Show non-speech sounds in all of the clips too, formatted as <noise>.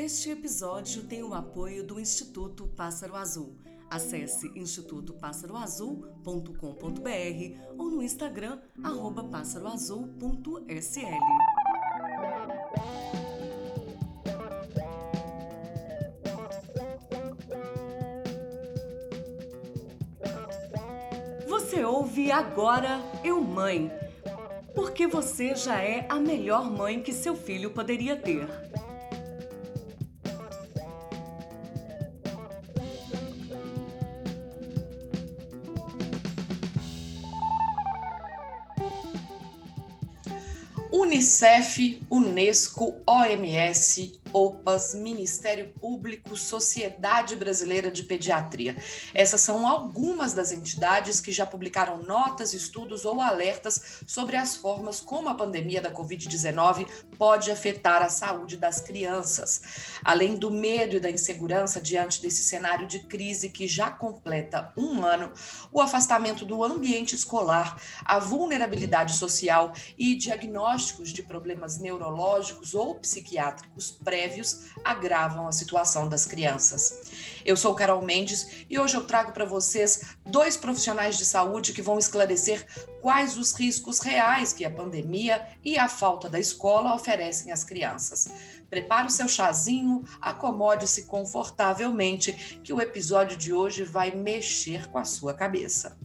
Este episódio tem o apoio do Instituto Pássaro Azul. Acesse institutopássaroazul.com.br ou no Instagram, arroba pássaroazul.sl. Você ouve agora Eu Mãe, porque você já é a melhor mãe que seu filho poderia ter. Unicef, Unesco, OMS, OPAS, Ministério Público, Sociedade Brasileira de Pediatria. Essas são algumas das entidades que já publicaram notas, estudos ou alertas sobre as formas como a pandemia da Covid-19 pode afetar a saúde das crianças. Além do medo e da insegurança diante desse cenário de crise que já completa um ano, o afastamento do ambiente escolar, a vulnerabilidade social e diagnósticos de problemas neurológicos ou psiquiátricos pré prévios agravam a situação das crianças. Eu sou Carol Mendes e hoje eu trago para vocês dois profissionais de saúde que vão esclarecer quais os riscos reais que a pandemia e a falta da escola oferecem às crianças. Prepare o seu chazinho, acomode-se confortavelmente, que o episódio de hoje vai mexer com a sua cabeça.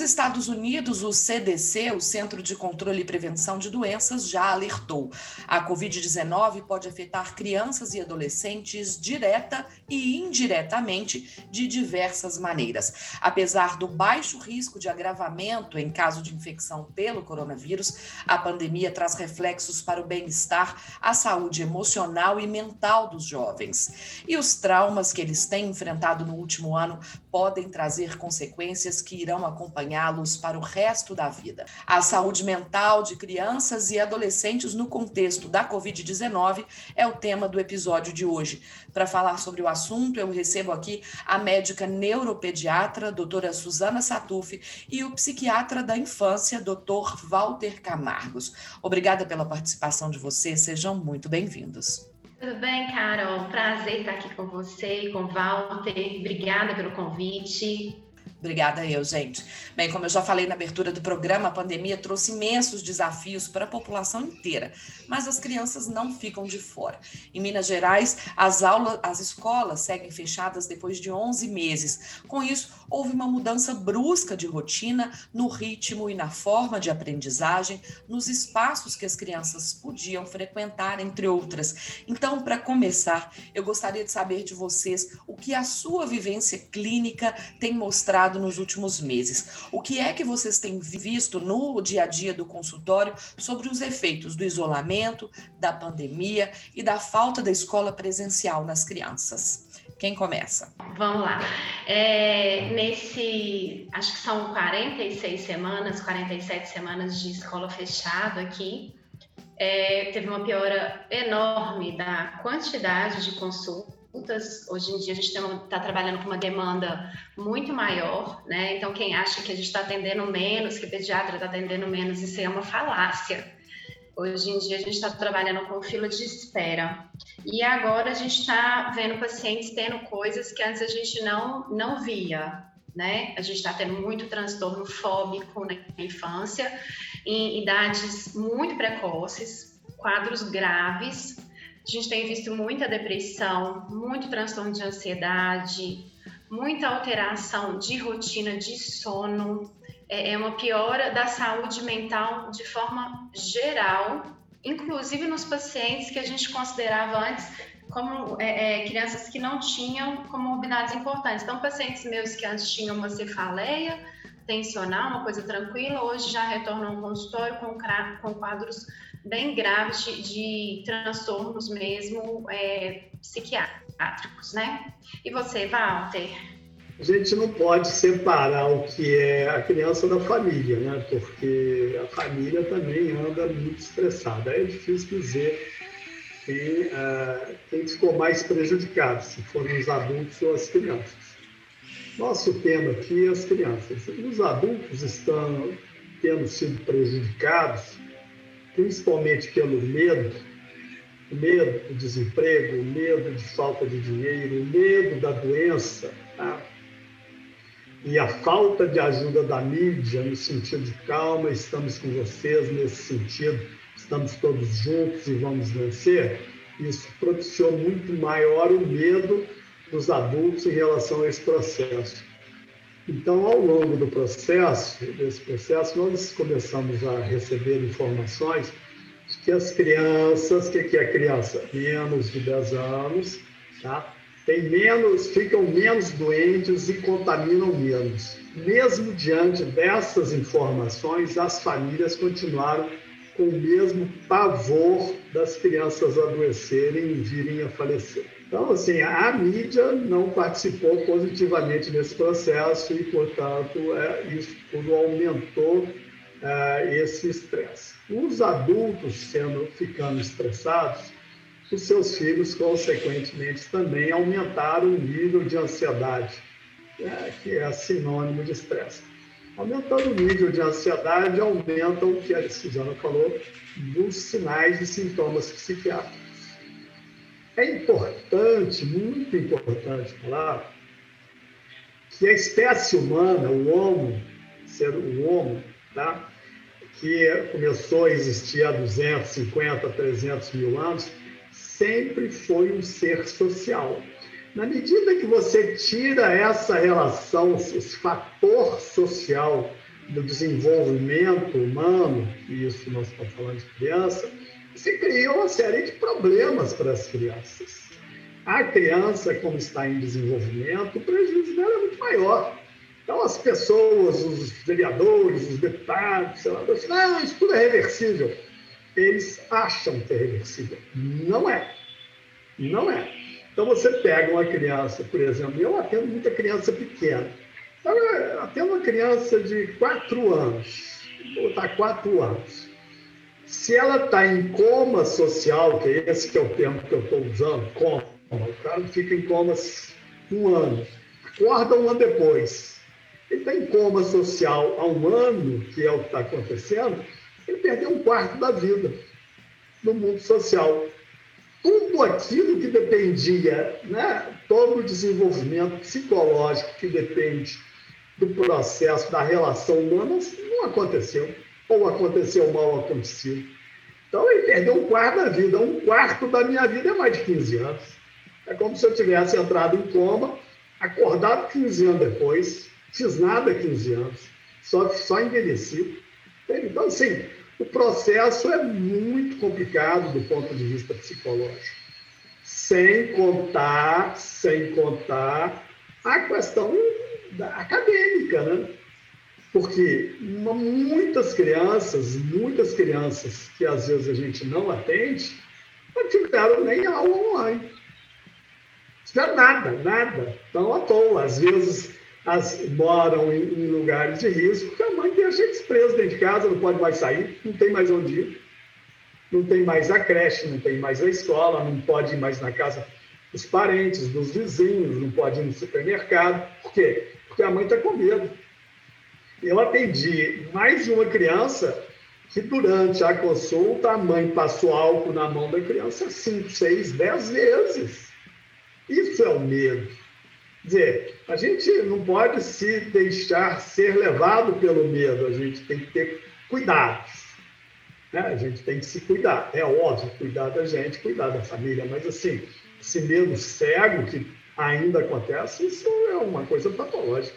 Nos Estados Unidos, o CDC, o Centro de Controle e Prevenção de Doenças, já alertou. A Covid-19 pode afetar crianças e adolescentes direta e indiretamente de diversas maneiras. Apesar do baixo risco de agravamento em caso de infecção pelo coronavírus, a pandemia traz reflexos para o bem-estar, a saúde emocional e mental dos jovens. E os traumas que eles têm enfrentado no último ano podem trazer consequências que irão acompanhar acompanhá-los para o resto da vida. A saúde mental de crianças e adolescentes no contexto da Covid-19 é o tema do episódio de hoje. Para falar sobre o assunto, eu recebo aqui a médica neuropediatra, doutora Suzana Satuf, e o psiquiatra da infância, doutor Walter Camargos. Obrigada pela participação de vocês, sejam muito bem-vindos. Tudo bem, Carol? Prazer estar aqui com você e com o Walter. Obrigada pelo convite. Obrigada eu, gente. Bem, como eu já falei na abertura do programa, a pandemia trouxe imensos desafios para a população inteira, mas as crianças não ficam de fora. Em Minas Gerais, as aulas, as escolas seguem fechadas depois de 11 meses. Com isso, houve uma mudança brusca de rotina no ritmo e na forma de aprendizagem, nos espaços que as crianças podiam frequentar, entre outras. Então, para começar, eu gostaria de saber de vocês o que a sua vivência clínica tem mostrado nos últimos meses. O que é que vocês têm visto no dia a dia do consultório sobre os efeitos do isolamento, da pandemia e da falta da escola presencial nas crianças? Quem começa? Vamos lá. É, nesse, acho que são 46 semanas, 47 semanas de escola fechada aqui, é, teve uma piora enorme da quantidade de consultas Hoje em dia a gente está trabalhando com uma demanda muito maior, né? Então quem acha que a gente está atendendo menos, que o pediatra está atendendo menos, isso é uma falácia. Hoje em dia a gente está trabalhando com fila de espera. E agora a gente está vendo pacientes tendo coisas que antes a gente não, não via. Né? A gente está tendo muito transtorno fóbico na infância, em idades muito precoces, quadros graves, a gente tem visto muita depressão, muito transtorno de ansiedade, muita alteração de rotina de sono, é, é uma piora da saúde mental de forma geral, inclusive nos pacientes que a gente considerava antes como é, é, crianças que não tinham comorbidades importantes. Então, pacientes meus que antes tinham uma cefaleia tensional, uma coisa tranquila, hoje já retornam ao consultório com, com quadros bem graves de, de transtornos mesmo é, psiquiátricos, né? E você, Walter? A gente não pode separar o que é a criança da família, né? Porque a família também anda muito estressada. É difícil dizer quem, uh, quem ficou mais prejudicado, se foram os adultos ou as crianças. Nosso tema aqui é as crianças. Os adultos estão tendo sido prejudicados, principalmente pelo medo, o medo do desemprego, o medo de falta de dinheiro, o medo da doença, tá? e a falta de ajuda da mídia no sentido de calma, estamos com vocês nesse sentido, estamos todos juntos e vamos vencer, isso propiciou muito maior o medo dos adultos em relação a esse processo. Então, ao longo do processo, desse processo, nós começamos a receber informações de que as crianças, que, que é criança? Menos de 10 anos, tá? Tem menos, ficam menos doentes e contaminam menos. Mesmo diante dessas informações, as famílias continuaram com o mesmo pavor das crianças adoecerem e virem a falecer. Então, assim, a mídia não participou positivamente nesse processo e, portanto, é, isso tudo aumentou é, esse estresse. Os adultos sendo ficando estressados, os seus filhos, consequentemente, também aumentaram o nível de ansiedade, é, que é sinônimo de estresse. Aumentando o nível de ansiedade, aumenta o que a Suzana falou, dos sinais e sintomas psiquiátricos. É importante, muito importante falar, que a espécie humana, o Homo, ser o Homo, tá? que começou a existir há 250, 300 mil anos, sempre foi um ser social. Na medida que você tira essa relação, esse fator social do desenvolvimento humano, e isso nós estamos falando de criança, se cria uma série de problemas para as crianças. A criança, como está em desenvolvimento, o prejuízo dela é muito maior. Então, as pessoas, os vereadores, os deputados, senadores, não, isso tudo é reversível eles acham que é reversível. Não é. Não é. Então você pega uma criança, por exemplo, eu atendo muita criança pequena. Então, atendo uma criança de 4 anos, vou botar 4 anos. Se ela está em coma social, que é esse que é o termo que eu estou usando, coma, o cara fica em coma um ano, acorda um ano depois. Ele está em coma social há um ano, que é o que está acontecendo, ele perdeu um quarto da vida no mundo social. Tudo aquilo que dependia, né, todo o desenvolvimento psicológico que depende do processo da relação humana, não aconteceu. Ou aconteceu mal acontecido. Então ele perdeu um quarto da vida. Um quarto da minha vida é mais de 15 anos. É como se eu tivesse entrado em coma, acordado 15 anos depois, fiz nada 15 anos, só, só envelheci. Então, assim, o processo é muito complicado do ponto de vista psicológico. Sem contar, sem contar a questão acadêmica, né? Porque muitas crianças, muitas crianças que às vezes a gente não atende, não tiveram nem aula online. Não tiveram nada, nada. Estão à toa. Às vezes as, moram em, em, lugares de risco, que a mãe deixa eles presos dentro de casa, não pode mais sair, não tem mais onde ir, não tem mais a creche, não tem mais a escola, não pode ir mais na casa dos parentes, dos vizinhos, não pode ir no supermercado. Por quê? Porque a mãe está com medo. Eu atendi mais de uma criança que durante a consulta a mãe passou álcool na mão da criança cinco, seis, dez vezes. Isso é o medo dizer, a gente não pode se deixar ser levado pelo medo, a gente tem que ter cuidados. Né? A gente tem que se cuidar. É óbvio, cuidar da gente, cuidar da família, mas assim, esse medo cego que ainda acontece, isso é uma coisa patológica.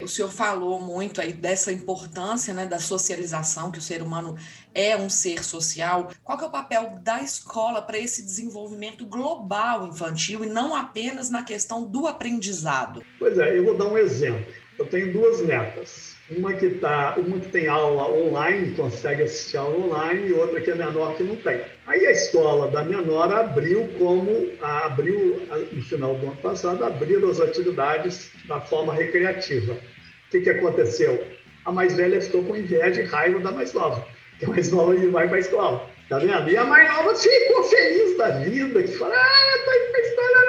O senhor falou muito aí dessa importância né, da socialização, que o ser humano é um ser social. Qual é o papel da escola para esse desenvolvimento global infantil e não apenas na questão do aprendizado? Pois é, eu vou dar um exemplo. Eu tenho duas netas. Uma que, tá, uma que tem aula online, consegue assistir aula online, e outra que é menor que não tem. Aí a escola da menor abriu como, abriu no final do ano passado, abriu as atividades da forma recreativa. O que, que aconteceu? A mais velha ficou com inveja e raiva da mais nova, que a mais nova vai para a escola. Tá vendo? E a mais nova ficou feliz da vida, que fala, ah, tô indo para a escola.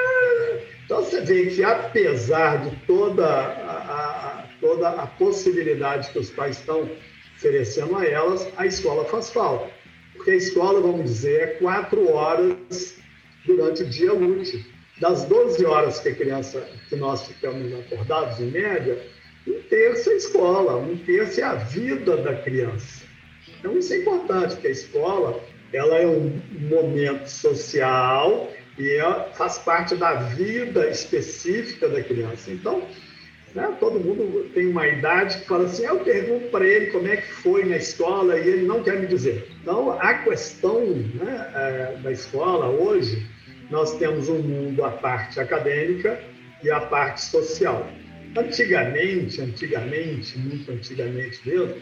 Então você vê que apesar de toda toda a possibilidade que os pais estão oferecendo a elas, a escola faz falta. Porque a escola, vamos dizer, é quatro horas durante o dia útil. Das 12 horas que a criança, que nós ficamos acordados, em média, um terço é escola, um terço é a vida da criança. Então, isso é importante, porque a escola ela é um momento social e faz parte da vida específica da criança. Então, né, todo mundo tem uma idade que fala assim, eu pergunto para ele como é que foi na escola e ele não quer me dizer. Então, a questão né, é, da escola hoje, nós temos um mundo a parte acadêmica e a parte social. Antigamente, antigamente, muito antigamente mesmo,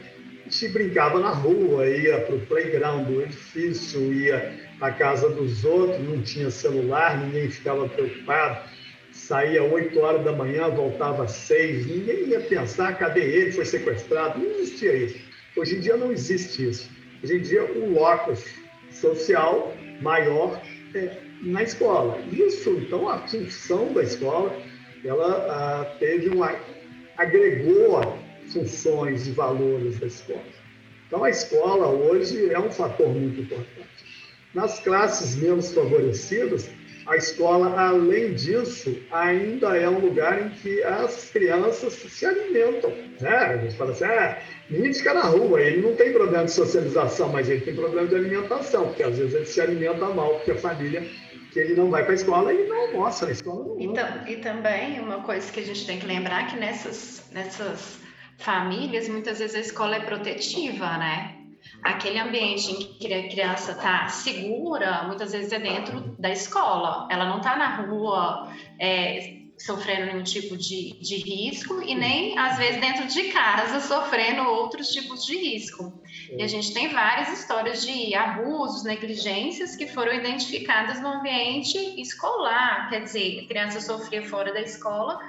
a gente brincava na rua, ia para o playground do edifício, ia à casa dos outros, não tinha celular, ninguém ficava preocupado. Saía 8 horas da manhã, voltava às 6, ninguém ia pensar, cadê ele, foi sequestrado, não existia isso. Hoje em dia não existe isso. Hoje em dia o locus social maior é na escola. Isso, então, a função da escola, ela ah, teve uma agregou funções e valores da escola. Então, a escola hoje é um fator muito importante. Nas classes menos favorecidas, a escola, além disso, ainda é um lugar em que as crianças se alimentam. Né? A gente fala assim, ah, menino fica na rua, ele não tem problema de socialização, mas ele tem problema de alimentação, porque às vezes ele se alimenta mal, porque a família que ele não vai para a escola e não almoça na escola. Não e, e também uma coisa que a gente tem que lembrar que nessas, nessas famílias, muitas vezes a escola é protetiva, né? Aquele ambiente em que a criança está segura, muitas vezes é dentro da escola. Ela não está na rua é, sofrendo nenhum tipo de, de risco e nem, às vezes, dentro de casa <laughs> sofrendo outros tipos de risco. E a gente tem várias histórias de abusos, negligências que foram identificadas no ambiente escolar. Quer dizer, a criança sofria fora da escola,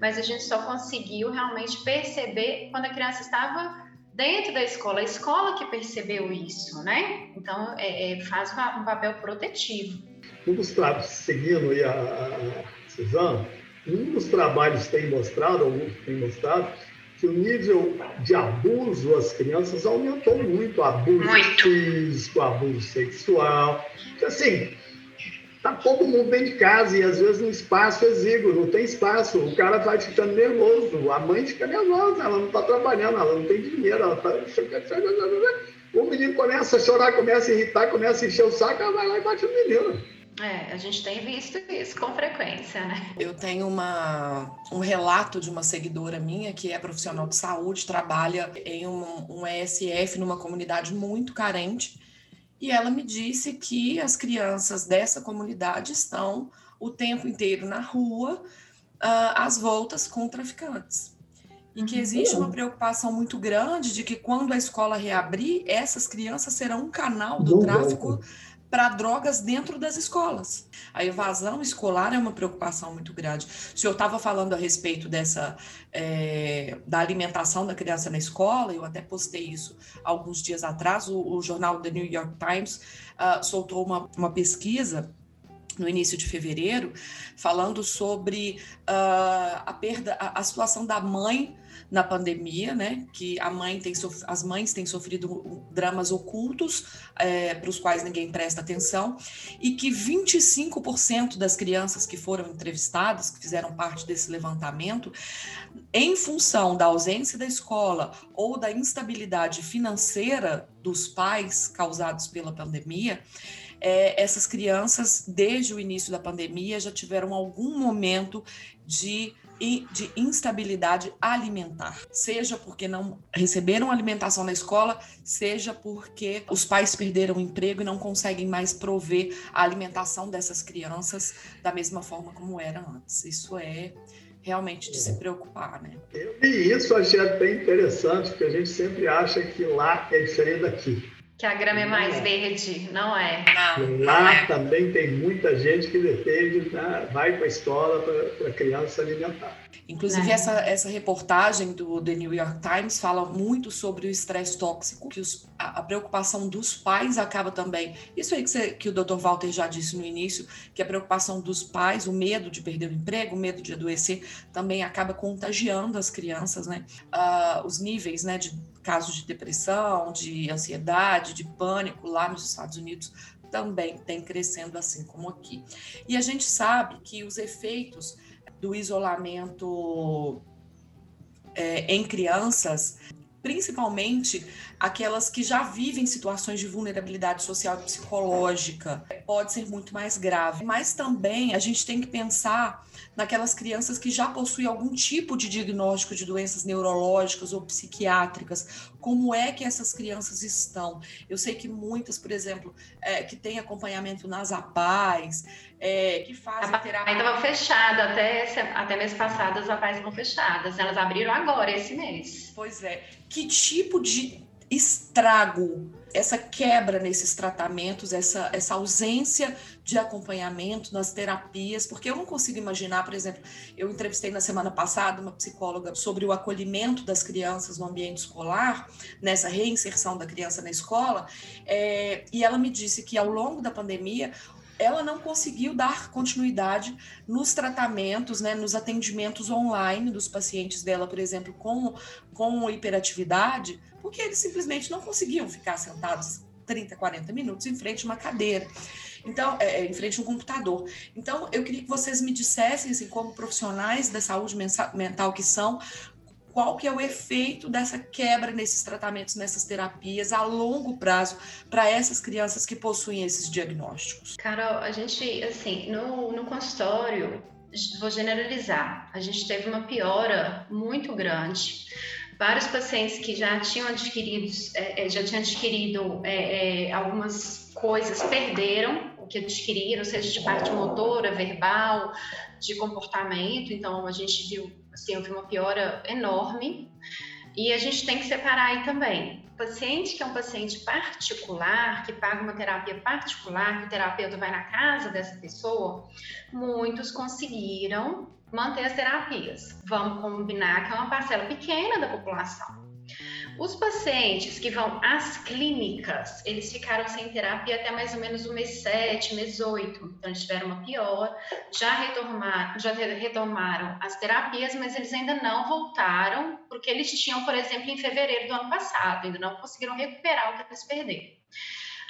mas a gente só conseguiu realmente perceber quando a criança estava dentro da escola, a escola que percebeu isso, né? Então, é, é, faz um papel protetivo. Um dos trabalhos, seguindo aí a, a Suzana, um dos trabalhos tem mostrado, alguns têm mostrado, que o nível de abuso às crianças aumentou muito, abuso muito. físico, abuso sexual. Assim, Tá todo mundo dentro de casa e às vezes no espaço exíguo, não tem espaço. O cara vai ficando nervoso, a mãe fica nervosa, ela não está trabalhando, ela não tem dinheiro, ela tá... O menino começa a chorar, começa a irritar, começa a encher o saco, ela vai lá e bate no menino. É, a gente tem visto isso com frequência, né? Eu tenho uma, um relato de uma seguidora minha que é profissional de saúde, trabalha em um, um ESF numa comunidade muito carente e ela me disse que as crianças dessa comunidade estão o tempo inteiro na rua, uh, às voltas com traficantes. E que existe uma preocupação muito grande de que quando a escola reabrir, essas crianças serão um canal do tráfico para drogas dentro das escolas. A evasão escolar é uma preocupação muito grande. O senhor estava falando a respeito dessa é, da alimentação da criança na escola, eu até postei isso alguns dias atrás. O, o jornal The New York Times uh, soltou uma, uma pesquisa no início de fevereiro, falando sobre uh, a perda, a, a situação da mãe na pandemia, né? Que a mãe tem as mães têm sofrido dramas ocultos é, para os quais ninguém presta atenção e que 25% das crianças que foram entrevistadas, que fizeram parte desse levantamento, em função da ausência da escola ou da instabilidade financeira dos pais causados pela pandemia, é, essas crianças, desde o início da pandemia, já tiveram algum momento de de instabilidade alimentar, seja porque não receberam alimentação na escola, seja porque os pais perderam o emprego e não conseguem mais prover a alimentação dessas crianças da mesma forma como era antes. Isso é realmente de se preocupar, né? Eu vi isso, achei até interessante, porque a gente sempre acha que lá é diferente daqui. Que a grama é mais verde, não é? Não, Lá é. também tem muita gente que depende, né? vai para a escola para a criança se alimentar. Inclusive, é. essa, essa reportagem do The New York Times fala muito sobre o estresse tóxico que os a, a, preocupação dos pais acaba também. Isso aí que, você, que o doutor Walter já disse no início, que a preocupação dos pais, o medo de perder o emprego, o medo de adoecer, também acaba contagiando as crianças, né? Uh, os níveis né, de casos de depressão, de ansiedade, de pânico lá nos Estados Unidos também tem crescendo assim como aqui. E a gente sabe que os efeitos do isolamento é, em crianças principalmente aquelas que já vivem situações de vulnerabilidade social e psicológica, pode ser muito mais grave. Mas também a gente tem que pensar naquelas crianças que já possuem algum tipo de diagnóstico de doenças neurológicas ou psiquiátricas. Como é que essas crianças estão? Eu sei que muitas, por exemplo, é, que têm acompanhamento nas APAES, é, que fazem a terapia. Ainda estava fechada, até, até mês passado as APAES estão fechadas. Elas abriram agora, esse mês. Pois é. Que tipo de estrago, essa quebra nesses tratamentos, essa, essa ausência de acompanhamento nas terapias, porque eu não consigo imaginar, por exemplo, eu entrevistei na semana passada uma psicóloga sobre o acolhimento das crianças no ambiente escolar, nessa reinserção da criança na escola, é, e ela me disse que ao longo da pandemia ela não conseguiu dar continuidade nos tratamentos, né, nos atendimentos online dos pacientes dela, por exemplo, com, com hiperatividade, porque eles simplesmente não conseguiam ficar sentados 30, 40 minutos em frente a uma cadeira. Então, é, é, em frente a um computador. Então, eu queria que vocês me dissessem, assim, como profissionais da saúde mental que são, qual que é o efeito dessa quebra nesses tratamentos, nessas terapias a longo prazo para essas crianças que possuem esses diagnósticos? Carol, a gente, assim, no, no consultório, vou generalizar, a gente teve uma piora muito grande. Vários pacientes que já tinham adquirido, é, é, já tinham adquirido é, é, algumas coisas perderam o que adquiriram, seja de parte motora, verbal, de comportamento. Então, a gente viu assim, houve uma piora enorme. E a gente tem que separar aí também. Paciente que é um paciente particular, que paga uma terapia particular, que o terapeuta vai na casa dessa pessoa, muitos conseguiram manter as terapias. Vamos combinar que é uma parcela pequena da população. Os pacientes que vão às clínicas, eles ficaram sem terapia até mais ou menos o mês 7, mês 8. Então, eles tiveram uma pior, já, retomar, já retomaram as terapias, mas eles ainda não voltaram porque eles tinham, por exemplo, em fevereiro do ano passado, ainda não conseguiram recuperar o que eles perderam.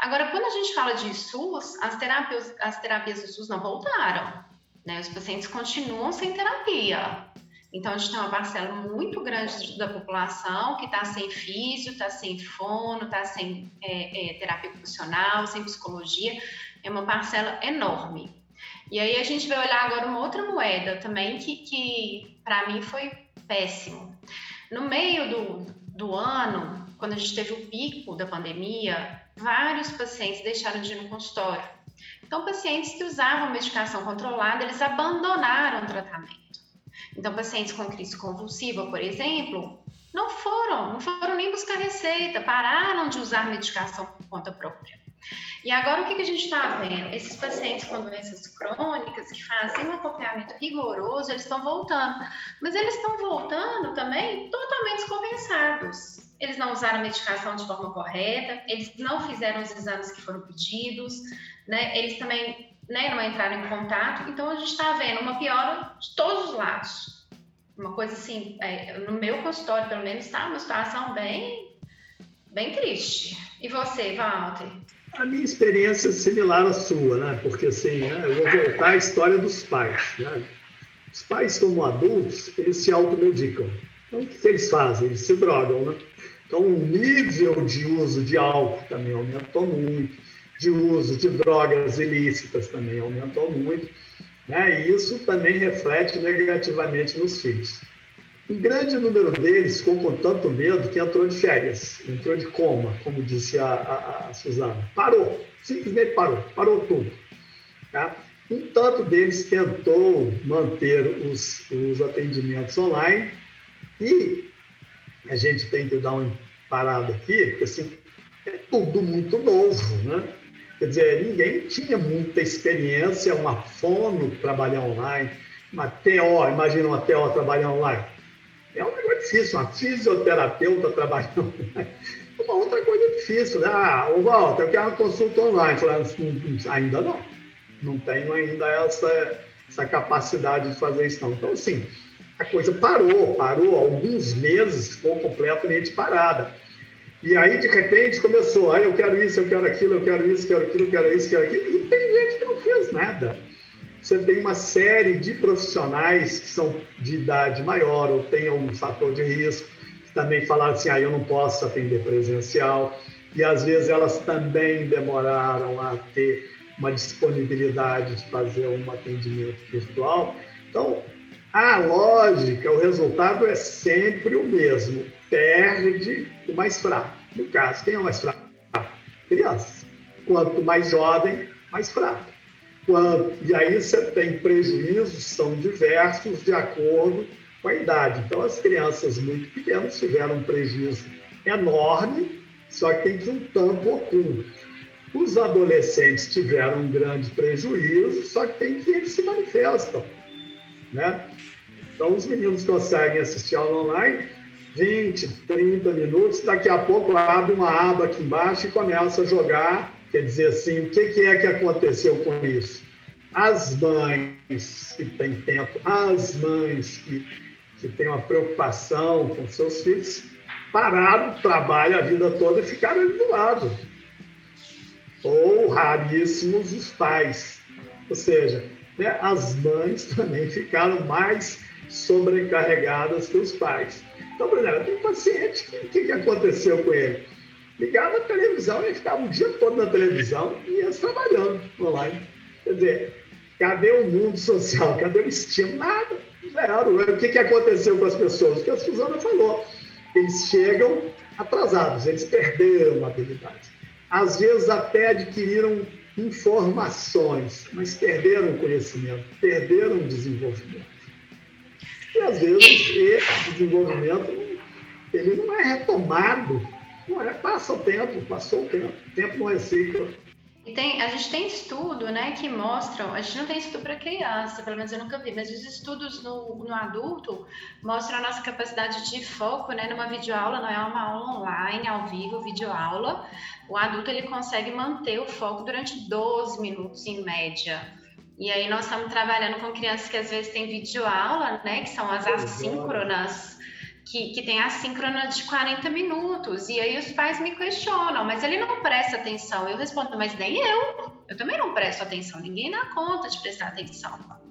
Agora, quando a gente fala de SUS, as terapias, as terapias do SUS não voltaram. Né? Os pacientes continuam sem terapia. Então, a gente tem uma parcela muito grande da população que está sem físio, está sem fono, está sem é, é, terapia ocupacional, sem psicologia. É uma parcela enorme. E aí a gente vai olhar agora uma outra moeda também que, que para mim foi péssimo. No meio do, do ano, quando a gente teve o pico da pandemia, vários pacientes deixaram de ir no consultório. Então, pacientes que usavam medicação controlada, eles abandonaram o tratamento. Então, pacientes com crise convulsiva, por exemplo, não foram, não foram nem buscar receita, pararam de usar medicação por conta própria. E agora o que, que a gente está vendo? Esses pacientes com doenças crônicas que fazem um acompanhamento rigoroso, eles estão voltando. Mas eles estão voltando também totalmente descompensados. Eles não usaram a medicação de forma correta, eles não fizeram os exames que foram pedidos, né? Eles também né, não entraram em contato. Então, a gente está vendo uma piora de todos os lados. Uma coisa assim, é, no meu consultório, pelo menos, está uma situação bem, bem triste. E você, Walter? A minha experiência é similar à sua, né? Porque, assim, né, eu vou voltar à história dos pais, né? Os pais, como adultos, eles se automedicam. Então, o que eles fazem? Eles se drogam, né? Então, o nível de uso de álcool também aumentou muito de uso de drogas ilícitas também aumentou muito, né? e isso também reflete negativamente nos filhos. Um grande número deles ficou com tanto medo que entrou de férias, entrou de coma, como disse a, a, a Suzana. Parou, simplesmente parou, parou tudo. Tá? Um tanto deles tentou manter os, os atendimentos online e a gente tem que dar uma parada aqui, porque assim, é tudo muito novo, né? Quer dizer, ninguém tinha muita experiência, uma fono trabalhar online, uma TO, imagina uma TO trabalhar online. É um negócio difícil, uma fisioterapeuta trabalhando <laughs> uma outra coisa difícil, né? Ah, ô Walter, eu quero uma consulta online. Falando, ainda não. Não tenho ainda essa, essa capacidade de fazer isso, não. Então, assim, a coisa parou, parou. Alguns meses ficou completamente parada. E aí, de repente, começou, ah, eu quero isso, eu quero aquilo, eu quero isso, quero aquilo, eu quero isso, quero aquilo. E tem gente que não fez nada. Você tem uma série de profissionais que são de idade maior ou têm algum fator de risco, que também falaram assim, ah, eu não posso atender presencial. E às vezes elas também demoraram a ter uma disponibilidade de fazer um atendimento virtual. Então, a lógica, o resultado é sempre o mesmo. Perde o mais fraco. No caso, quem é o mais fraco? Criança. Quanto mais jovem, mais fraco. E aí você tem prejuízos, são diversos de acordo com a idade. Então, as crianças muito pequenas tiveram um prejuízo enorme, só que tem que um tampo oculto. Os adolescentes tiveram um grande prejuízo, só que tem que eles se manifestam. Né? Então, os meninos conseguem assistir aula online 20, 30 minutos, daqui a pouco abre uma aba aqui embaixo e começa a jogar Quer dizer assim, o que, que é que aconteceu com isso? As mães que têm tempo, as mães que, que têm uma preocupação com seus filhos, pararam o trabalho a vida toda e ficaram ali do lado. Ou raríssimos os pais. Ou seja, né, as mães também ficaram mais sobrecarregadas que os pais. Então, por exemplo, tem paciente o que, que aconteceu com ele? ligava a televisão e ficava o dia todo na televisão e ia trabalhando online. Quer dizer, cadê o mundo social? Cadê o estímulo? Nada, zero. O que, que aconteceu com as pessoas? O que a Suzana falou. Eles chegam atrasados, eles perderam habilidades. Às vezes até adquiriram informações, mas perderam conhecimento, perderam desenvolvimento. E às vezes esse desenvolvimento ele não é retomado não é, passa o tempo, passou o tempo, o tempo não recicla. E tem, a gente tem estudo, né, que mostram, a gente não tem estudo para criança, pelo menos eu nunca vi, mas os estudos no, no adulto mostram a nossa capacidade de foco, né, numa videoaula, não é uma aula online, ao vivo, videoaula. O adulto, ele consegue manter o foco durante 12 minutos, em média. E aí nós estamos trabalhando com crianças que às vezes têm videoaula, né, que são as assíncronas, que, que tem a síncrona de 40 minutos. E aí os pais me questionam, mas ele não presta atenção. Eu respondo, mas nem eu. Eu também não presto atenção. Ninguém dá conta de prestar atenção.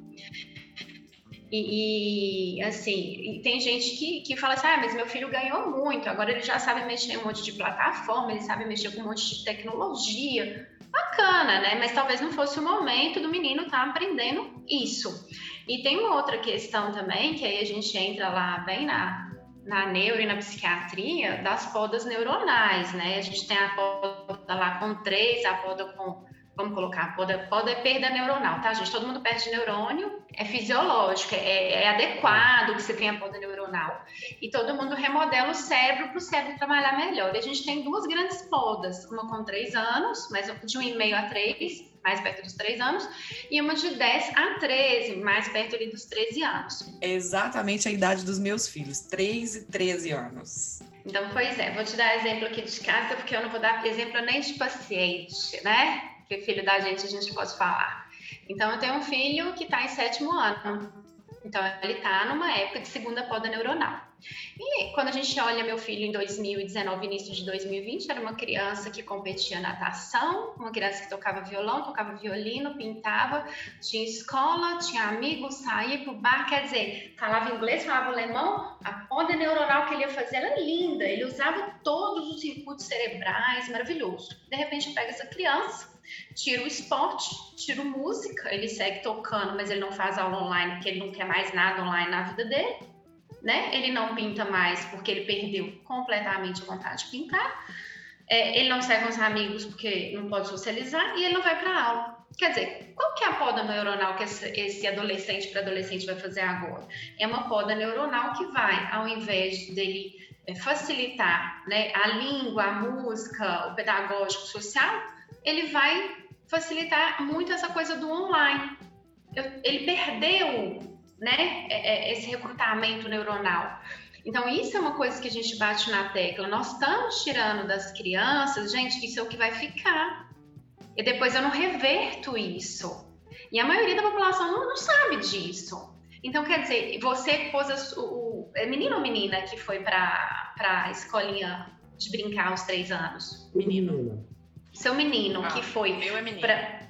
E, e, assim, e tem gente que, que fala assim: ah, mas meu filho ganhou muito, agora ele já sabe mexer em um monte de plataforma, ele sabe mexer com um monte de tecnologia. Bacana, né? Mas talvez não fosse o momento do menino estar tá aprendendo isso. E tem uma outra questão também, que aí a gente entra lá bem na, na neuro e na psiquiatria das podas neuronais, né? A gente tem a poda lá com três, a poda com, vamos colocar, a poda, poda é perda neuronal, tá, gente? Todo mundo perde neurônio, é fisiológico, é, é adequado que você tenha poda neuronal. E todo mundo remodela o cérebro para o cérebro trabalhar melhor. E a gente tem duas grandes podas, uma com três anos, mas de um e meio a três, mais perto dos 3 anos, e uma de 10 a 13, mais perto ali dos 13 anos. É exatamente a idade dos meus filhos, 3 e 13 anos. Então, pois é, vou te dar exemplo aqui de casa, porque eu não vou dar exemplo nem de paciente, né? Que filho da gente a gente pode falar. Então, eu tenho um filho que está em sétimo ano. Então, ele está numa época de segunda poda neuronal. E quando a gente olha meu filho em 2019, início de 2020, era uma criança que competia natação, uma criança que tocava violão, tocava violino, pintava, tinha escola, tinha amigos, saía pro bar, quer dizer, falava inglês, falava alemão, a poda neuronal que ele ia fazer era linda, ele usava todos os circuitos cerebrais, maravilhoso. De repente, pega essa criança, tira o esporte, tira música, ele segue tocando, mas ele não faz aula online porque ele não quer mais nada online na vida dele né? Ele não pinta mais porque ele perdeu completamente a vontade de pintar. É, ele não com os amigos porque não pode socializar e ele não vai para aula. Quer dizer, qual que é a poda neuronal que esse, esse adolescente para adolescente vai fazer agora? É uma poda neuronal que vai, ao invés dele é, facilitar né, a língua, a música, o pedagógico, o social, ele vai facilitar muito essa coisa do online. Eu, ele perdeu né, é, é, esse recrutamento neuronal. Então, isso é uma coisa que a gente bate na tecla. Nós estamos tirando das crianças, gente, isso é o que vai ficar. E depois eu não reverto isso. E a maioria da população não, não sabe disso. Então, quer dizer, você pôs o, o é menino ou menina que foi para a escolinha de brincar aos três anos? Menino. Seu menino ah, que foi. Meu é menino. Pra,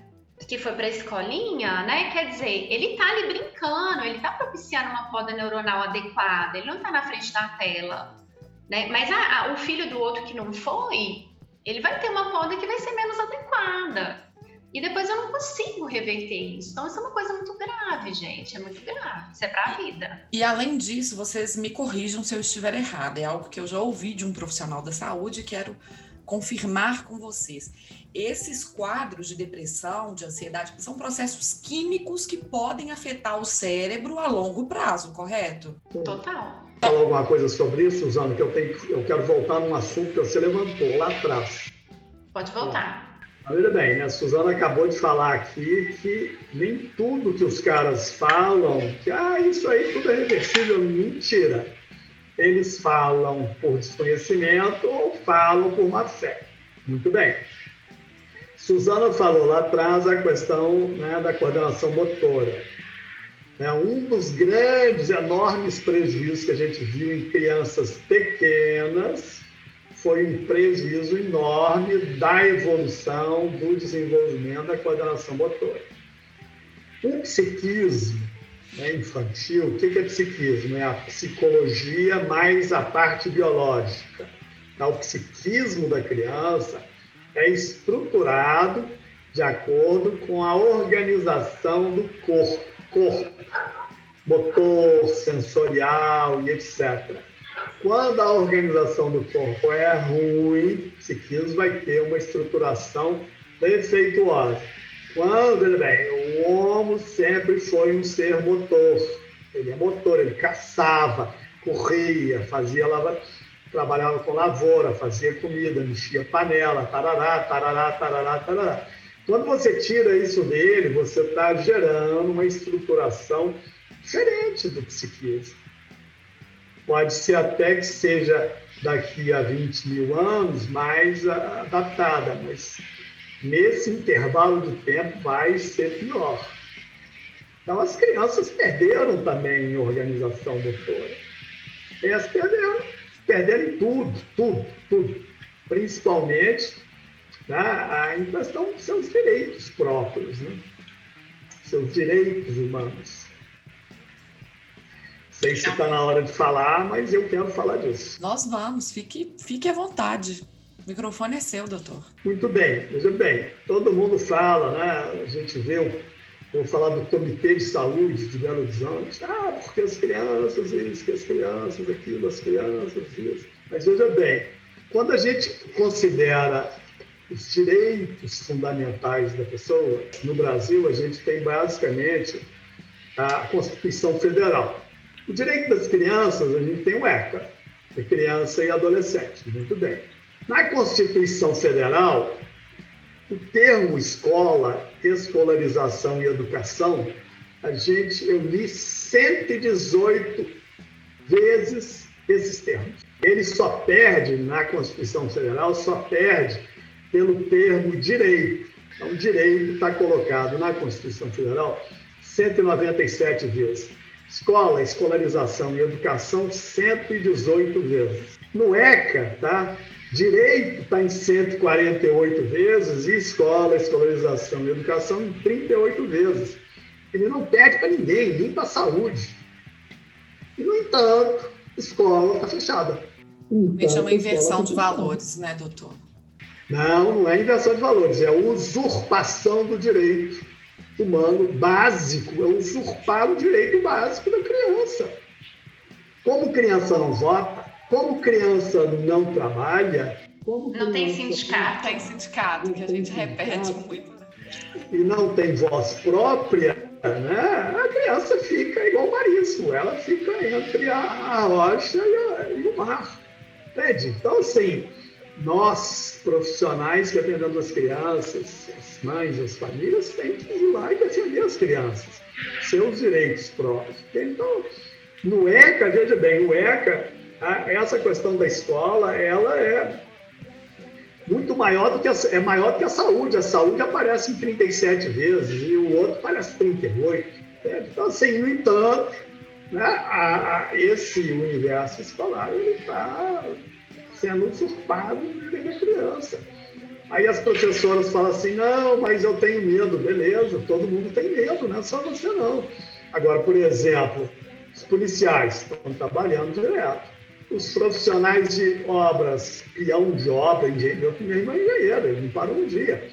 que foi para a escolinha, né? Quer dizer, ele está ali brincando, ele está propiciando uma poda neuronal adequada, ele não está na frente da tela, né? Mas a, a, o filho do outro que não foi, ele vai ter uma poda que vai ser menos adequada. E depois eu não consigo reverter isso. Então, isso é uma coisa muito grave, gente. É muito grave. Isso é para a vida. E além disso, vocês me corrijam se eu estiver errado. É algo que eu já ouvi de um profissional da saúde e quero confirmar com vocês. Esses quadros de depressão, de ansiedade, são processos químicos que podem afetar o cérebro a longo prazo, correto? Total. Fala alguma coisa sobre isso, Suzana, que eu, tenho, eu quero voltar num assunto que você levantou lá atrás. Pode voltar. Veja bem, né? a Suzana acabou de falar aqui que nem tudo que os caras falam, que ah, isso aí tudo é reversível, mentira. Eles falam por desconhecimento ou falam por má fé. Muito bem. Suzana falou lá atrás a questão né, da coordenação motora. É um dos grandes, enormes prejuízos que a gente viu em crianças pequenas foi um prejuízo enorme da evolução, do desenvolvimento da coordenação motora. O psiquismo né, infantil, o que é psiquismo? É a psicologia mais a parte biológica. Então, o psiquismo da criança é estruturado de acordo com a organização do corpo, corpo motor, sensorial e etc. Quando a organização do corpo é ruim, o psiquismo vai ter uma estruturação defeituosa. Quando, bem, o homo sempre foi um ser motor. Ele é motor, ele caçava, corria, fazia lava, trabalhava com lavoura, fazia comida, mexia panela, tarará, tarará, tarará, tarará. Quando você tira isso dele, você está gerando uma estruturação diferente do psiquismo. Pode ser até que seja daqui a 20 mil anos mais adaptada, mas nesse intervalo de tempo vai ser pior. Então, as crianças perderam também em organização motora. Elas perderam, perderam tudo, tudo, tudo. Principalmente né, em questão dos seus direitos próprios, né? seus direitos humanos sei se está na hora de falar, mas eu quero falar disso. Nós vamos, fique, fique à vontade. O microfone é seu, doutor. Muito bem, veja bem, todo mundo fala, né? A gente vê, vou falar do Comitê de Saúde de Belo Horizonte, ah, porque as crianças, isso, que as crianças, aquilo, as crianças, isso. Mas veja bem, quando a gente considera os direitos fundamentais da pessoa, no Brasil a gente tem basicamente a Constituição Federal. O direito das crianças, a gente tem o ECA, de criança e adolescente, muito bem. Na Constituição Federal, o termo escola, escolarização e educação, a gente, eu li 118 vezes esses termos. Ele só perde, na Constituição Federal, só perde pelo termo direito. Então, direito está colocado na Constituição Federal 197 vezes. Escola, escolarização e educação, 118 vezes. No ECA, tá? Direito está em 148 vezes e escola, escolarização e educação em 38 vezes. Ele não pede para ninguém, nem para a saúde. E, no entanto, escola está fechada. Me chama inversão de valores, né, doutor? Não, não é inversão de valores, é usurpação do direito humano básico, é usurpar o direito básico da criança. Como criança não vota, como criança não trabalha, não tem sindicato. Tem sindicato, que a gente repete muito. E não tem voz própria, né? a criança fica igual o marisco, ela fica entre a, a rocha e, a, e o mar. Entende? Então, assim, nós, profissionais que atendemos as crianças, as mães, as famílias, temos que ir lá e defender as crianças, seus direitos próprios. Então, no ECA, veja bem, o ECA, essa questão da escola, ela é muito maior do que a, é maior do que a saúde. A saúde aparece em 37 vezes e o outro aparece 38. Né? Então, assim, no entanto, né, a, a, esse universo escolar está sendo usurpado pela criança. Aí as professoras falam assim, não, mas eu tenho medo. Beleza, todo mundo tem medo, não é só você não. Agora, por exemplo, os policiais estão trabalhando direto os profissionais de obras, peão de obra, engenheiro, meu irmão é engenheiro, ele não parou um dia,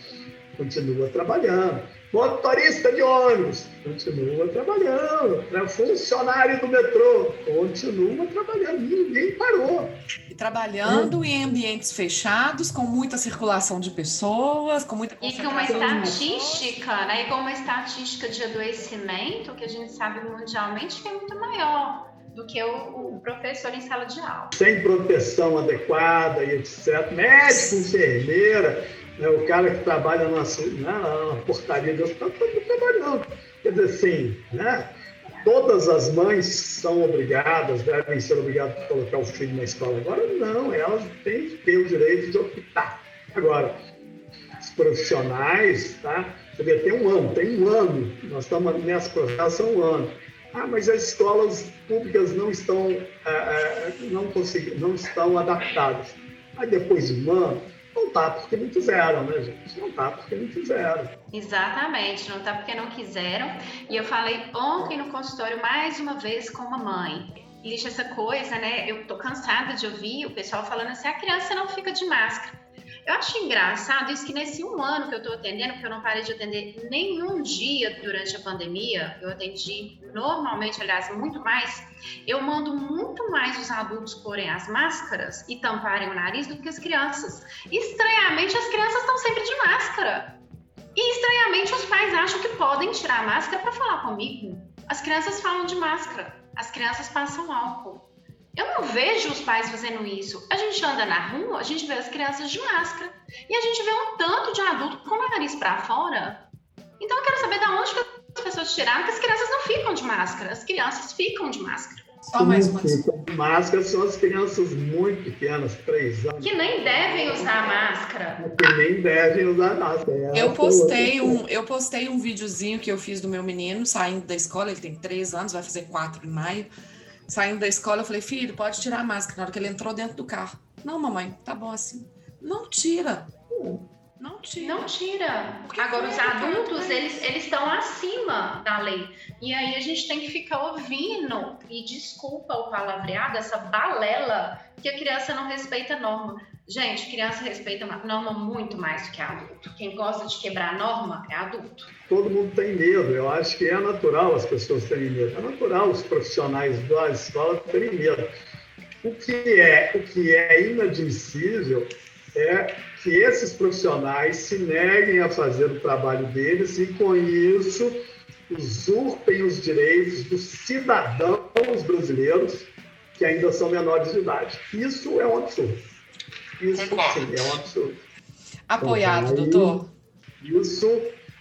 continua trabalhando. Motorista de ônibus, continua trabalhando. Né? Funcionário do metrô, continua trabalhando. Ninguém parou. E trabalhando hum. em ambientes fechados, com muita circulação de pessoas, com muita E com uma estatística, né? E com uma estatística de adoecimento que a gente sabe mundialmente que é muito maior do que o, o, professor em sala de aula. Sem proteção adequada e etc. Médico, enfermeira, né, o cara que trabalha na, na, na portaria do hospital, está trabalhando. Quer dizer, assim, né? todas as mães são obrigadas, devem ser obrigadas a colocar o filho na escola. Agora, não, elas têm que ter o direito de optar. Agora, os profissionais, tá? Você vê, tem um ano, tem um ano, nós estamos nessa processo há um ano ah, mas as escolas públicas não estão, é, é, não, consegui, não estão adaptadas. Aí depois de um ano, não tá porque não quiseram, né, gente? Não tá porque não quiseram. Exatamente, não tá porque não quiseram. E eu falei ontem no consultório mais uma vez com uma mãe. Lixa, essa coisa, né? Eu tô cansada de ouvir o pessoal falando assim: a criança não fica de máscara. Eu acho engraçado isso que nesse um ano que eu estou atendendo, porque eu não parei de atender nenhum dia durante a pandemia, eu atendi normalmente, aliás, muito mais, eu mando muito mais os adultos porem as máscaras e tamparem o nariz do que as crianças. Estranhamente, as crianças estão sempre de máscara. E estranhamente, os pais acham que podem tirar a máscara para falar comigo. As crianças falam de máscara, as crianças passam álcool. Eu não vejo os pais fazendo isso. A gente anda na rua, a gente vê as crianças de máscara. E a gente vê um tanto de adulto com o nariz para fora. Então eu quero saber de onde que as pessoas tiraram que as crianças não ficam de máscara. As crianças ficam de máscara. Só mais uma Máscara são as crianças muito pequenas, três anos. Que nem devem usar máscara. Que nem devem usar máscara. É eu postei, um, eu postei um videozinho que eu fiz do meu menino saindo da escola, ele tem três anos, vai fazer quatro em maio Saindo da escola, eu falei, filho, pode tirar a máscara. Na hora que ele entrou dentro do carro. Não, mamãe, tá bom assim. Não tira. Não tira. Não tira. Porque Agora, os adultos, eles eles estão acima da lei. E aí a gente tem que ficar ouvindo, e desculpa o palavreado, essa balela, que a criança não respeita a norma. Gente, criança respeita a norma muito mais do que adulto. Quem gosta de quebrar a norma é adulto todo mundo tem medo. Eu acho que é natural as pessoas terem medo. É natural os profissionais da escola terem medo. O que é, o que é inadmissível é que esses profissionais se neguem a fazer o trabalho deles e, com isso, usurpem os direitos dos cidadãos brasileiros que ainda são menores de idade. Isso é um absurdo. Isso, sim, é um absurdo. Apoiado, então, doutor. Isso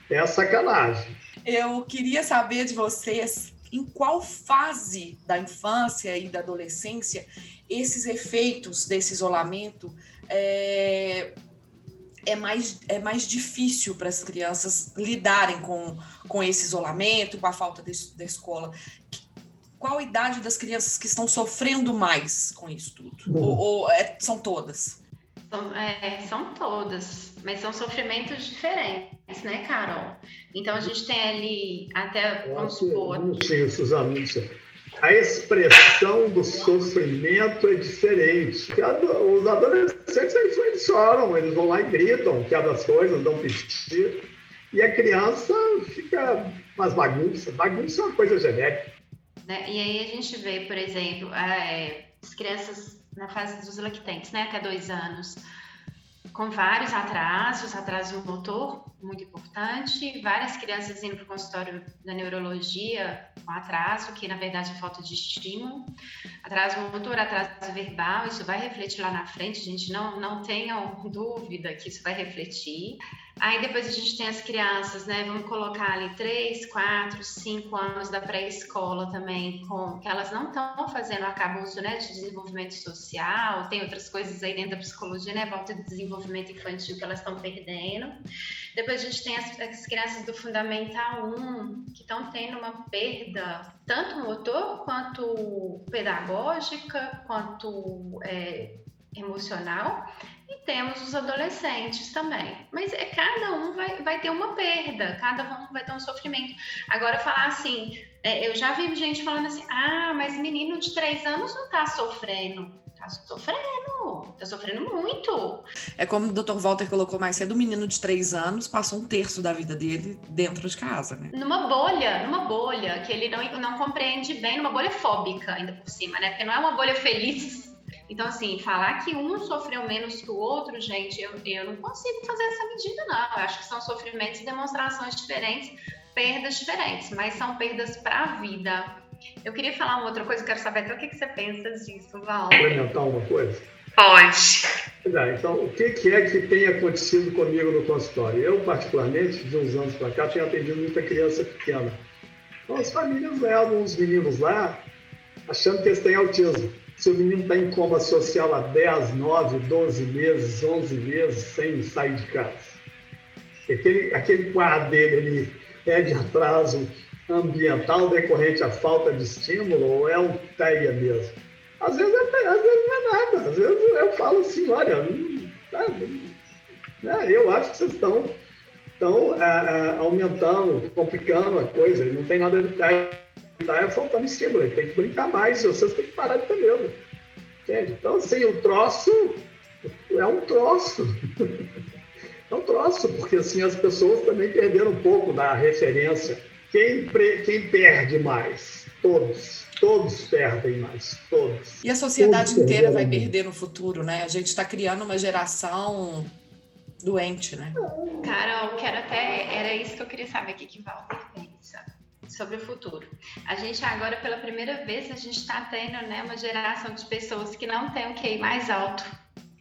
é sacanagem. Eu queria saber de vocês em qual fase da infância e da adolescência esses efeitos desse isolamento é, é, mais, é mais difícil para as crianças lidarem com, com esse isolamento, com a falta de, da escola. Qual a idade das crianças que estão sofrendo mais com isso tudo? Ou, ou é, são todas? São, é, são todas, mas são sofrimentos diferentes, né, Carol? Então a gente tem ali até, vamos supor... Sim, Suzana, a expressão do sofrimento é diferente. Os adolescentes eles choram, eles vão lá e gritam, quebram as coisas, dão piti. E a criança fica umas bagunças. Bagunça é uma coisa genérica. Né? E aí a gente vê, por exemplo, é, as crianças na fase dos lactentes, né, até dois anos, com vários atrasos, atraso motor, muito importante. Várias crianças indo para o consultório da neurologia com atraso, que na verdade é falta de estímulo. Atraso motor, atraso verbal, isso vai refletir lá na frente, gente. Não, não tenham dúvida que isso vai refletir. Aí depois a gente tem as crianças, né? Vamos colocar ali 3, 4, 5 anos da pré-escola também, com que elas não estão fazendo arcabouço né, de desenvolvimento social, tem outras coisas aí dentro da psicologia, né? Volta de desenvolvimento infantil que elas estão perdendo. Depois a gente tem as, as crianças do Fundamental 1, que estão tendo uma perda, tanto motor quanto pedagógica, quanto é, emocional e temos os adolescentes também. Mas é cada um vai, vai ter uma perda, cada um vai ter um sofrimento. Agora, falar assim, é, eu já vi gente falando assim: ah, mas menino de três anos não tá sofrendo. Tá sofrendo, tá sofrendo muito. É como o Dr. Walter colocou mais cedo: o menino de três anos passou um terço da vida dele dentro de casa, né? Numa bolha, numa bolha, que ele não, não compreende bem, numa bolha fóbica ainda por cima, né? Porque não é uma bolha feliz então, assim, falar que um sofreu menos que o outro, gente, eu, eu não consigo fazer essa medida, não. Eu acho que são sofrimentos e demonstrações diferentes, perdas diferentes, mas são perdas para a vida. Eu queria falar uma outra coisa, quero saber até o que, que você pensa disso, Val. Complementar uma coisa? Pode. É, então, o que, é que tem acontecido comigo no consultório? Eu, particularmente, de uns anos para cá, tenho atendido muita criança pequena. Então, as famílias levam os meninos lá achando que eles têm autismo se o menino está em coma social há 10, 9, 12 meses, 11 meses, sem sair de casa. Aquele, aquele quadro dele ele é de atraso ambiental decorrente à falta de estímulo ou é um TEA mesmo? Às vezes, é, às vezes não é nada. Às vezes eu falo assim, olha, né, eu acho que vocês estão, estão é, é, aumentando, complicando a coisa. Não tem nada de TEA tá é faltando estímulo, tem que brincar mais, vocês têm que parar de ter medo. Entende? Então, assim, o troço é um troço. <laughs> é um troço, porque assim as pessoas também perderam um pouco da referência. Quem, quem perde mais? Todos. Todos perdem mais, todos. E a sociedade todos inteira vai perder no futuro, né? A gente está criando uma geração doente, né? Carol, quero até. Era isso que eu queria saber o que, que Walter pensa sobre o futuro. A gente agora, pela primeira vez, a gente está tendo né, uma geração de pessoas que não tem o QI mais alto,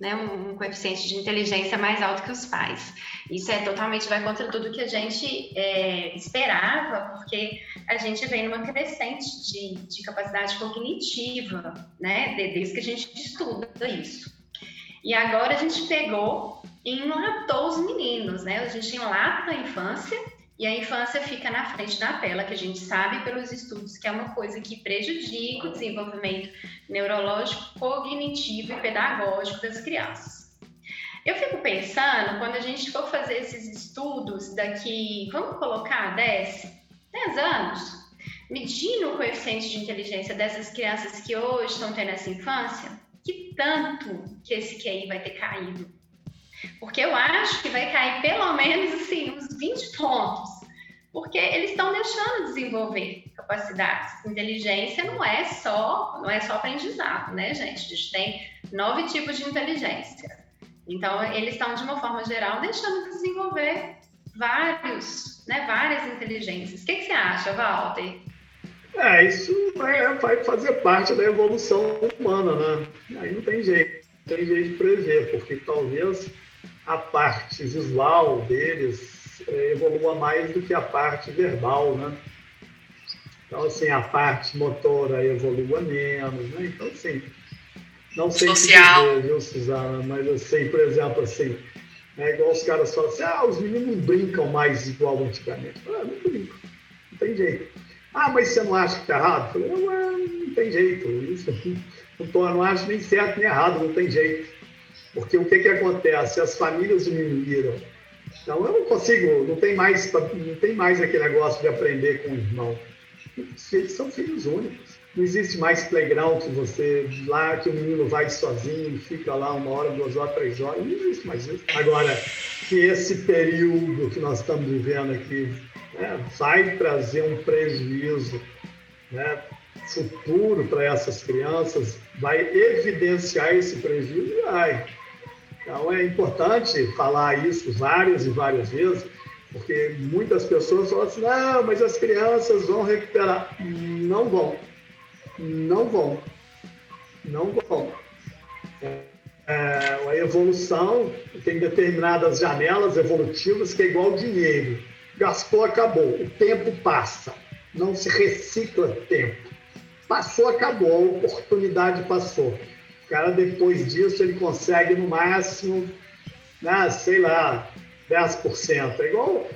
né, um, coeficiente de inteligência mais alto que os pais. Isso é totalmente vai contra tudo que a gente é, esperava, porque a gente vem numa crescente de, de capacidade cognitiva, né, desde que a gente estuda isso. E agora a gente pegou e enlatou os meninos, né? A gente enlata a infância e a infância fica na frente da tela, que a gente sabe pelos estudos que é uma coisa que prejudica o desenvolvimento neurológico, cognitivo e pedagógico das crianças. Eu fico pensando, quando a gente for fazer esses estudos daqui, vamos colocar 10, 10 anos, medindo o coeficiente de inteligência dessas crianças que hoje estão tendo essa infância, que tanto que esse QI vai ter caído? Porque eu acho que vai cair pelo menos assim, uns 20 pontos. Porque eles estão deixando de desenvolver capacidades. Inteligência não é só, não é só aprendizado, né, gente? A gente tem nove tipos de inteligência. Então, eles estão, de uma forma geral, deixando de desenvolver vários, né, várias inteligências. O que, que você acha, Walter? É, isso é, vai fazer parte da evolução humana, né? Aí não tem jeito, não tem jeito de prever, porque talvez a parte visual deles é, evolua mais do que a parte verbal, né? Então, assim, a parte motora evolua menos, né? Então, assim, não sei Social. dizer, viu, Suzana, mas assim, por exemplo, assim, é igual os caras falam assim, ah, os meninos não brincam mais igual antigamente. Ah, não brincam, não tem jeito. Ah, mas você não acha que tá errado? Eu falei, não, não tem jeito, isso <laughs> não, tô, não acho nem certo nem errado, não tem jeito. Porque o que, que acontece? As famílias diminuíram. Então eu não consigo, não tem mais, não tem mais aquele negócio de aprender com o irmão. Filhos são filhos únicos. Não existe mais playground que você lá que o menino vai sozinho, fica lá uma hora, duas horas, três horas. Não existe mais isso. Agora, que esse período que nós estamos vivendo aqui né, vai trazer um prejuízo né, futuro para essas crianças, vai evidenciar esse prejuízo? Vai. Então é importante falar isso várias e várias vezes, Porque muitas pessoas falam assim, não, mas as crianças vão recuperar. Não vão. Não vão. Não vão. É, a evolução tem determinadas janelas evolutivas que é igual dinheiro. Gastou, acabou. O tempo passa. Não se recicla tempo. Passou, acabou. A oportunidade passou. Cara, depois disso, ele consegue no máximo, né, sei lá, 10%. É igual,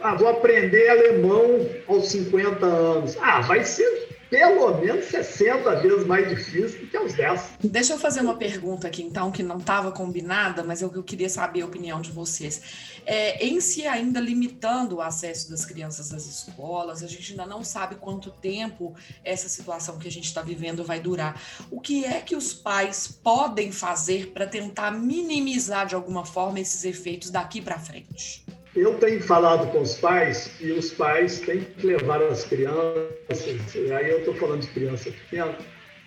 ah, vou aprender alemão aos 50 anos. Ah, vai ser pelo menos 60 vezes mais difícil do que aos 10. Deixa eu fazer uma pergunta aqui, então, que não estava combinada, mas eu, eu queria saber a opinião de vocês. É, em se ainda limitando o acesso das crianças às escolas, a gente ainda não sabe quanto tempo essa situação que a gente está vivendo vai durar. O que é que os pais podem fazer para tentar minimizar de alguma forma esses efeitos daqui para frente? Eu tenho falado com os pais e os pais têm que levar as crianças, aí eu estou falando de criança pequena,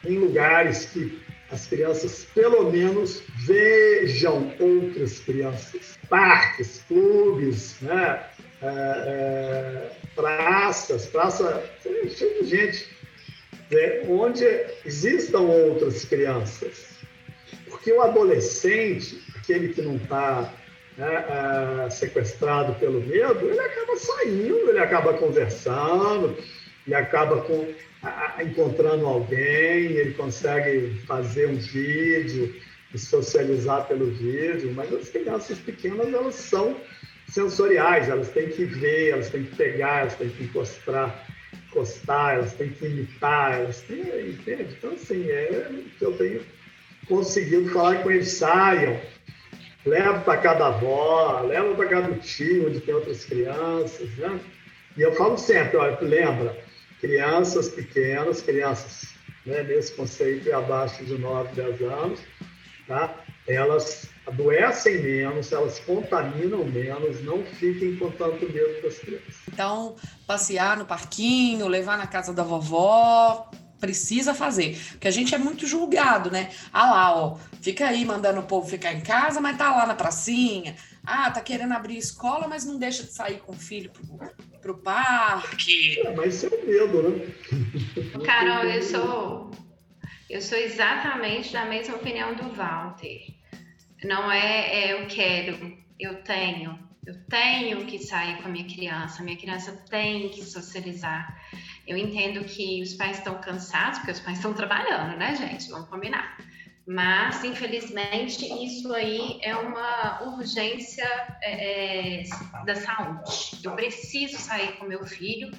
em lugares que as crianças pelo menos vejam outras crianças. Parques, clubes, né? É, é, praças, praça cheio de gente, né? onde existam outras crianças. Porque o adolescente, aquele que não está né, é, sequestrado pelo medo, ele acaba saindo, ele acaba conversando, ele acaba com, encontrando alguém, ele consegue fazer um vídeo socializar pelo vídeo, mas as crianças pequenas, elas são sensoriais, elas têm que ver, elas têm que pegar, elas têm que encostar, encostar, elas têm que imitar, elas têm, entende? Então, assim, é que eu tenho conseguido falar com eles, saiam, leva para cada avó, leva para cada tio, onde tem outras crianças, né? E eu falo sempre, olha, lembra, crianças pequenas, crianças né, nesse conceito abaixo de 9, 10 anos, tá? elas adoecem menos, elas contaminam menos, não fiquem com tanto medo das crianças. Então, passear no parquinho, levar na casa da vovó, precisa fazer. Porque a gente é muito julgado, né? Ah lá, ó, fica aí mandando o povo ficar em casa, mas tá lá na pracinha. Ah, tá querendo abrir escola, mas não deixa de sair com o filho pro, pro parque. É, mas isso é medo, né? <laughs> Carol, eu sou, eu sou exatamente da mesma opinião do Walter. Não é, é eu quero, eu tenho. Eu tenho que sair com a minha criança, minha criança tem que socializar. Eu entendo que os pais estão cansados, porque os pais estão trabalhando, né, gente? Vamos combinar. Mas, infelizmente, isso aí é uma urgência é, é, da saúde. Eu preciso sair com meu filho.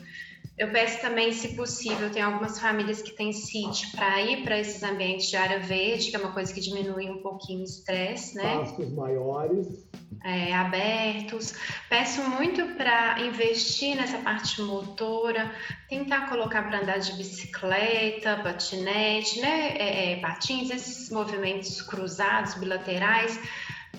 Eu peço também, se possível, tem algumas famílias que têm sítio para ir para esses ambientes de área verde, que é uma coisa que diminui um pouquinho o estresse, né? Pastos maiores é, abertos. Peço muito para investir nessa parte motora, tentar colocar para andar de bicicleta, patinete, né, é, é, patins, esses movimentos cruzados, bilaterais,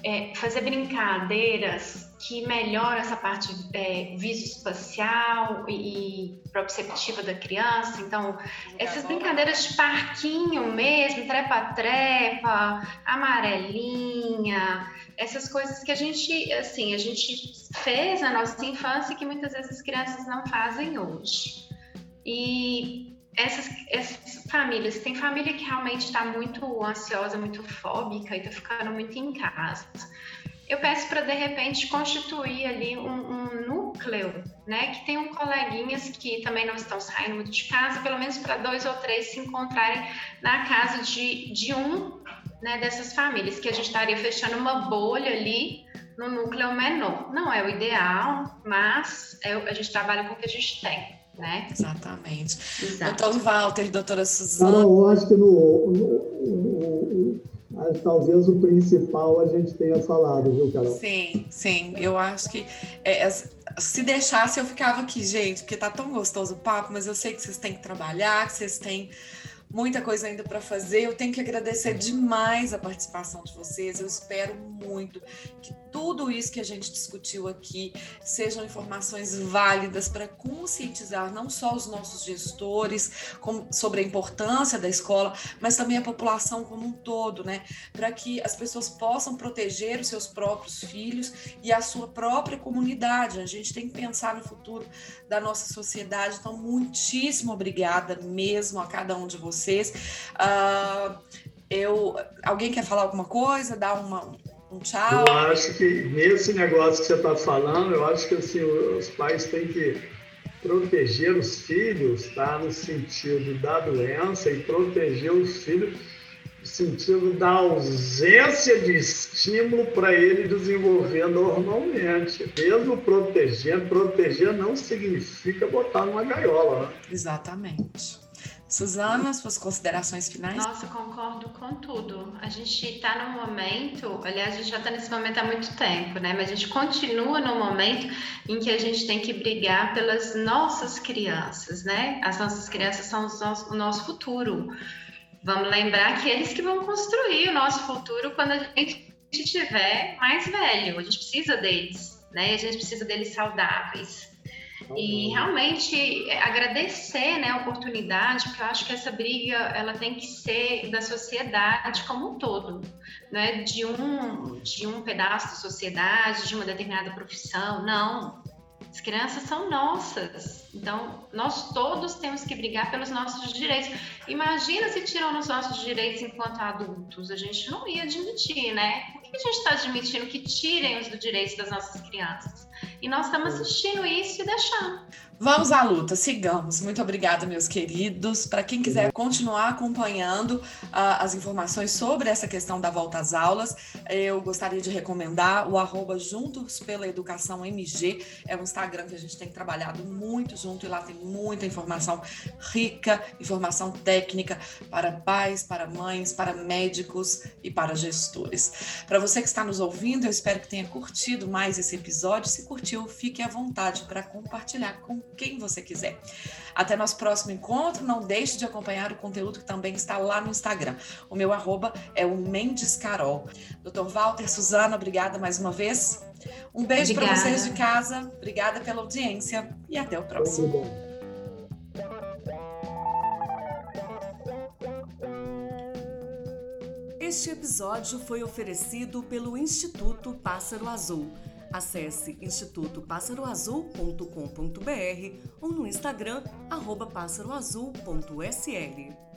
é, fazer brincadeiras que melhoram essa parte é, visoespacial e, proprioceptiva da criança. Então, essas brincadeiras de parquinho mesmo, trepa-trepa, amarelinha, essas coisas que a gente, assim, a gente fez na nossa infância e que muitas vezes as crianças não fazem hoje. E essas, essas famílias, tem família que realmente está muito ansiosa, muito fóbica e está ficando muito em casa. Eu peço para, de repente, constituir ali um, um, núcleo, né? Que tenham coleguinhas que também não estão saindo muito de casa, pelo menos para dois ou três se encontrarem na casa de, de um né, dessas famílias, que a gente estaria fechando uma bolha ali no núcleo menor. Não é o ideal, mas é, a gente trabalha com o que a gente tem. Né? Exatamente. Exato. Doutor Walter, doutora Suzana. Não, eu acho que no, no, no, talvez o principal a gente tenha falado, viu, Carol? Sim, sim. Eu acho que é, se deixasse eu ficava aqui, gente, porque tá tão gostoso o papo, mas eu sei que vocês têm que trabalhar, que vocês têm muita coisa ainda para fazer. Eu tenho que agradecer demais a participação de vocês. Eu espero muito que tudo isso que a gente discutiu aqui sejam informações válidas para conscientizar não só os nossos gestores sobre a importância da escola, mas também a população como um todo, né? Para que as pessoas possam proteger os seus próprios filhos e a sua própria comunidade. A gente tem que pensar no futuro da nossa sociedade. Então, muitíssimo obrigada mesmo a cada um de vocês. Uh, eu, alguém quer falar alguma coisa? Dar uma, um tchau? Eu acho que nesse negócio que você está falando, eu acho que assim, os pais têm que proteger os filhos, tá? No sentido da doença e proteger os filhos no sentido da ausência de estímulo para ele desenvolver normalmente. Mesmo proteger, proteger não significa botar numa gaiola, né? Exatamente. Suzana, suas considerações finais? Nossa, concordo com tudo. A gente está num momento, aliás, a gente já está nesse momento há muito tempo, né? Mas a gente continua no momento em que a gente tem que brigar pelas nossas crianças, né? As nossas crianças são o nosso futuro. Vamos lembrar que eles que vão construir o nosso futuro quando a gente estiver mais velho. A gente precisa deles, né? A gente precisa deles saudáveis. E realmente é, agradecer né, a oportunidade, porque eu acho que essa briga ela tem que ser da sociedade como um todo, né? de, um, de um pedaço da sociedade, de uma determinada profissão. Não. As crianças são nossas. Então, nós todos temos que brigar pelos nossos direitos. Imagina se tiram os nossos direitos enquanto adultos. A gente não ia admitir, né? Por que a gente está admitindo que tirem os direitos das nossas crianças? E nós estamos assistindo isso e deixando. Vamos à luta, sigamos. Muito obrigada, meus queridos. Para quem quiser continuar acompanhando uh, as informações sobre essa questão da volta às aulas, eu gostaria de recomendar o arroba Juntos pela Educação MG. É um Instagram que a gente tem trabalhado muito junto e lá tem muita informação rica, informação técnica para pais, para mães, para médicos e para gestores. Para você que está nos ouvindo, eu espero que tenha curtido mais esse episódio. Se curtiu, fique à vontade para compartilhar com quem você quiser. Até nosso próximo encontro. Não deixe de acompanhar o conteúdo que também está lá no Instagram. O meu arroba é o Mendes Carol. Dr. Walter, Suzana, obrigada mais uma vez. Um beijo para vocês de casa. Obrigada pela audiência e até o próximo. Este episódio foi oferecido pelo Instituto Pássaro Azul Acesse institutopassaroazul.com.br ou no Instagram arroba passaroazul.sl.